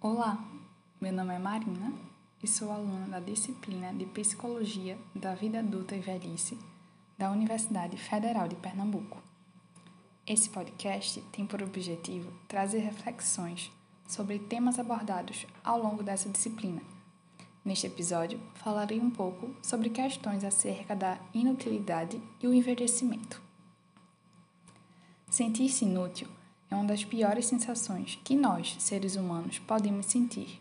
Olá, meu nome é Marina e sou aluna da disciplina de Psicologia da Vida Adulta e Velhice da Universidade Federal de Pernambuco. Esse podcast tem por objetivo trazer reflexões sobre temas abordados ao longo dessa disciplina. Neste episódio, falarei um pouco sobre questões acerca da inutilidade e o envelhecimento. Sentir-se inútil é uma das piores sensações que nós, seres humanos, podemos sentir.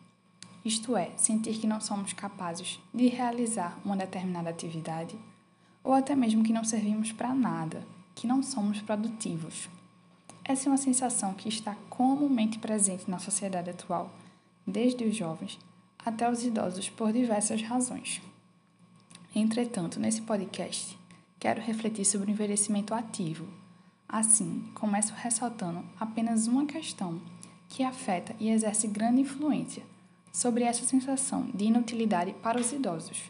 Isto é, sentir que não somos capazes de realizar uma determinada atividade ou até mesmo que não servimos para nada, que não somos produtivos. Essa é uma sensação que está comumente presente na sociedade atual, desde os jovens até os idosos, por diversas razões. Entretanto, nesse podcast, quero refletir sobre o envelhecimento ativo Assim, começo ressaltando apenas uma questão que afeta e exerce grande influência sobre essa sensação de inutilidade para os idosos.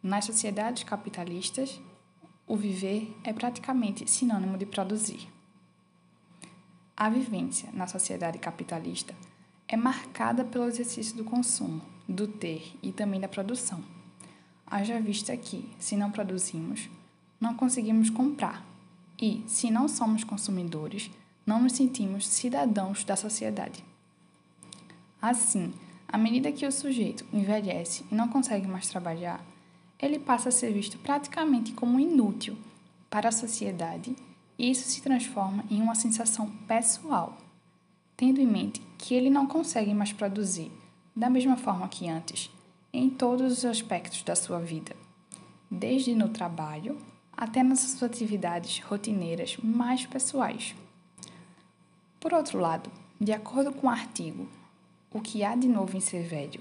Nas sociedades capitalistas, o viver é praticamente sinônimo de produzir. A vivência na sociedade capitalista é marcada pelo exercício do consumo, do ter e também da produção. Haja vista que, se não produzimos, não conseguimos comprar e, se não somos consumidores, não nos sentimos cidadãos da sociedade. Assim, à medida que o sujeito envelhece e não consegue mais trabalhar, ele passa a ser visto praticamente como inútil para a sociedade e isso se transforma em uma sensação pessoal, tendo em mente que ele não consegue mais produzir da mesma forma que antes em todos os aspectos da sua vida, desde no trabalho até nas suas atividades rotineiras mais pessoais. Por outro lado, de acordo com o artigo O que há de novo em ser velho,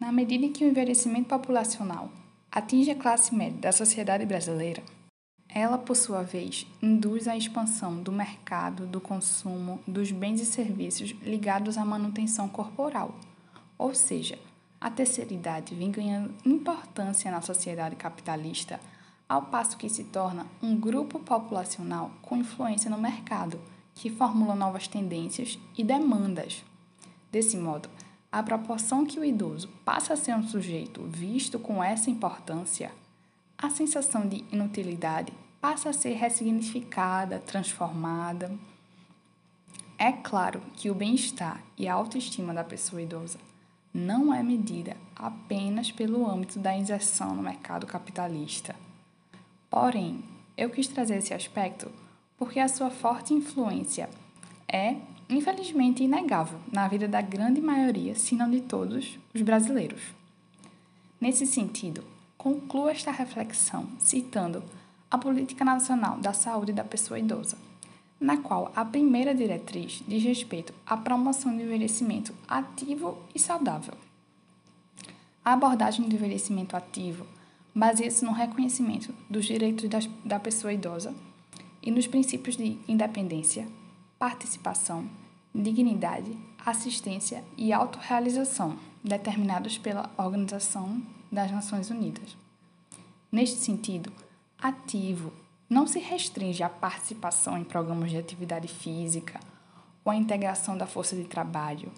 na medida em que o envelhecimento populacional atinge a classe média da sociedade brasileira, ela, por sua vez, induz a expansão do mercado, do consumo, dos bens e serviços ligados à manutenção corporal, ou seja, a terceira idade vem ganhando importância na sociedade capitalista ao passo que se torna um grupo populacional com influência no mercado, que formula novas tendências e demandas. Desse modo, a proporção que o idoso passa a ser um sujeito visto com essa importância, a sensação de inutilidade passa a ser ressignificada, transformada. É claro que o bem-estar e a autoestima da pessoa idosa não é medida apenas pelo âmbito da inserção no mercado capitalista Porém, eu quis trazer esse aspecto porque a sua forte influência é, infelizmente, inegável na vida da grande maioria, se não de todos, os brasileiros. Nesse sentido, concluo esta reflexão citando a Política Nacional da Saúde da Pessoa Idosa, na qual a primeira diretriz diz respeito à promoção do envelhecimento ativo e saudável. A abordagem do envelhecimento ativo baseia-se no reconhecimento dos direitos das, da pessoa idosa e nos princípios de independência, participação, dignidade, assistência e autorrealização determinados pela Organização das Nações Unidas. Neste sentido, ativo não se restringe à participação em programas de atividade física ou à integração da força de trabalho,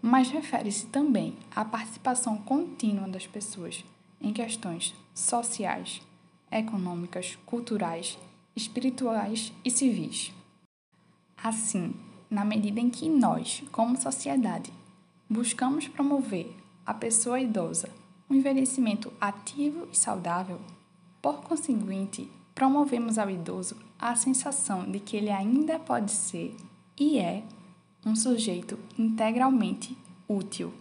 mas refere-se também à participação contínua das pessoas em questões sociais, econômicas, culturais, espirituais e civis. Assim, na medida em que nós, como sociedade, buscamos promover a pessoa idosa um envelhecimento ativo e saudável, por conseguinte, promovemos ao idoso a sensação de que ele ainda pode ser e é um sujeito integralmente útil.